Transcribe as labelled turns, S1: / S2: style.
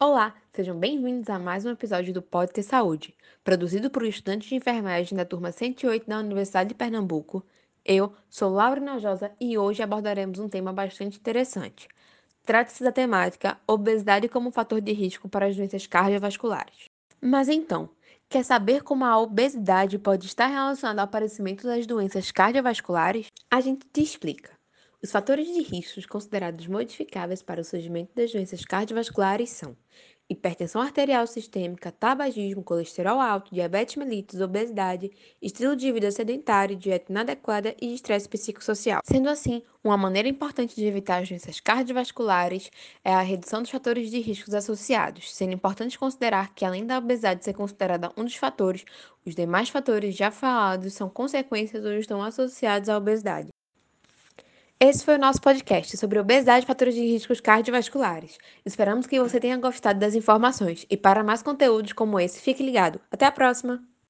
S1: Olá, sejam bem-vindos a mais um episódio do Pode Ter Saúde, produzido por estudantes de enfermagem da turma 108 da Universidade de Pernambuco. Eu sou Laura Najosa e hoje abordaremos um tema bastante interessante. Trata-se da temática obesidade como fator de risco para as doenças cardiovasculares. Mas então, quer saber como a obesidade pode estar relacionada ao aparecimento das doenças cardiovasculares? A gente te explica. Os fatores de riscos considerados modificáveis para o surgimento das doenças cardiovasculares são hipertensão arterial sistêmica, tabagismo, colesterol alto, diabetes mellitus, obesidade, estilo de vida sedentário, dieta inadequada e estresse psicossocial. Sendo assim, uma maneira importante de evitar as doenças cardiovasculares é a redução dos fatores de riscos associados, sendo importante considerar que, além da obesidade ser considerada um dos fatores, os demais fatores já falados são consequências ou estão associados à obesidade. Esse foi o nosso podcast sobre obesidade e fatores de riscos cardiovasculares. Esperamos que você tenha gostado das informações e para mais conteúdos como esse, fique ligado. Até a próxima!